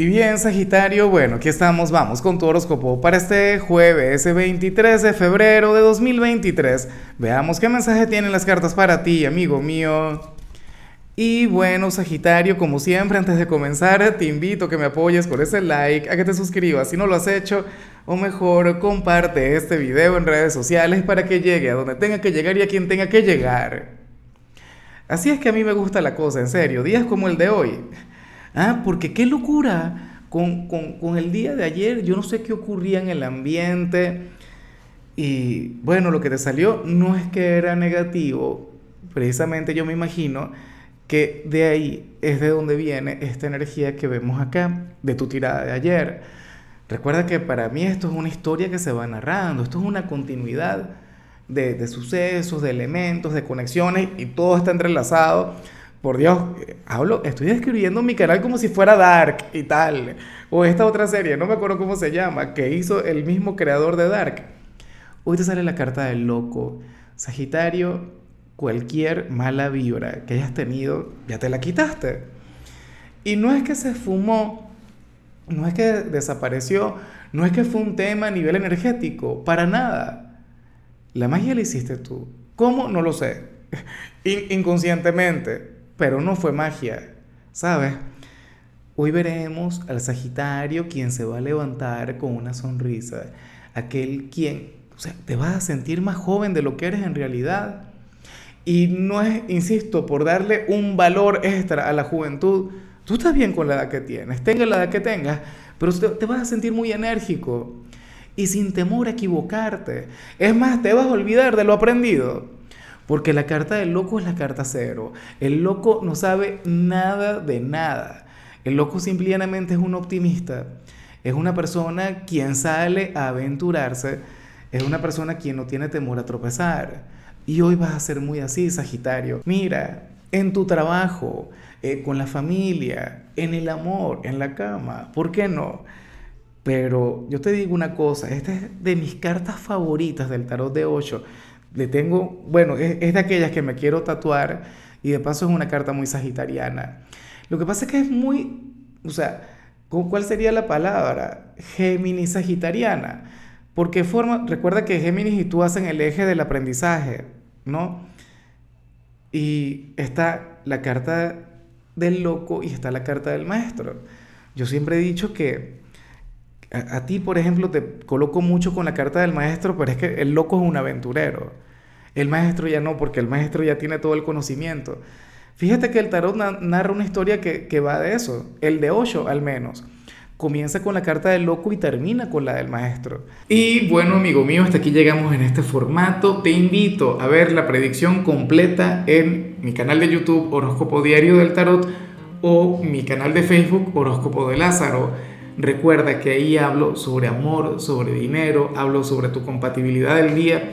Y bien, Sagitario, bueno, aquí estamos, vamos con tu horóscopo para este jueves 23 de febrero de 2023. Veamos qué mensaje tienen las cartas para ti, amigo mío. Y bueno, Sagitario, como siempre, antes de comenzar, te invito a que me apoyes con ese like, a que te suscribas si no lo has hecho, o mejor, comparte este video en redes sociales para que llegue a donde tenga que llegar y a quien tenga que llegar. Así es que a mí me gusta la cosa, en serio, días como el de hoy Ah, porque qué locura. Con, el día de ayer, yo no sé qué ocurría en el ambiente. Y bueno, lo que te salió no es que era negativo. Precisamente yo me imagino que de ahí es de donde viene esta energía que vemos acá, de tu tirada de ayer. Recuerda que para mí esto es una historia que se va narrando, esto es una continuidad de, de sucesos, de elementos, de conexiones y todo está entrelazado por Dios, hablo, estoy describiendo mi canal como si fuera Dark y tal. O esta otra serie, no me acuerdo cómo se llama, que hizo el mismo creador de Dark. Hoy te sale la carta del loco. Sagitario, cualquier mala vibra que hayas tenido, ya te la quitaste. Y no es que se fumó, no es que desapareció, no es que fue un tema a nivel energético, para nada. La magia la hiciste tú. ¿Cómo? No lo sé. inconscientemente pero no fue magia, ¿sabes? Hoy veremos al Sagitario quien se va a levantar con una sonrisa, aquel quien, o sea, te vas a sentir más joven de lo que eres en realidad. Y no es, insisto, por darle un valor extra a la juventud. Tú estás bien con la edad que tienes, tenga la edad que tengas, pero te vas a sentir muy enérgico y sin temor a equivocarte. Es más, te vas a olvidar de lo aprendido. Porque la carta del loco es la carta cero. El loco no sabe nada de nada. El loco simplemente es un optimista. Es una persona quien sale a aventurarse. Es una persona quien no tiene temor a tropezar. Y hoy vas a ser muy así, Sagitario. Mira, en tu trabajo, eh, con la familia, en el amor, en la cama. ¿Por qué no? Pero yo te digo una cosa, esta es de mis cartas favoritas del tarot de 8 le tengo, bueno, es, de aquellas que me quiero tatuar y de paso es una carta muy sagitariana. Lo que pasa es que es muy, o sea, ¿cuál sería la palabra? Géminis sagitariana. Porque forma, recuerda que Géminis y tú hacen el eje del aprendizaje, ¿no? Y está la carta del loco y está la carta del maestro. Yo siempre he dicho que a, ti, por ejemplo, te coloco mucho con la carta del maestro, pero es que el loco es un aventurero. El maestro ya no, porque el maestro ya tiene todo el conocimiento. Fíjate que el tarot narra una historia que, va de eso, el de Osho al menos. Comienza con la carta del loco y termina con la del maestro. Y bueno, amigo mío, hasta aquí llegamos en este formato. Te invito a ver la predicción completa en mi canal de YouTube Horóscopo Diario del Tarot o mi canal de Facebook Horóscopo de Lázaro. Recuerda que ahí hablo sobre amor, sobre dinero, hablo sobre tu compatibilidad del día.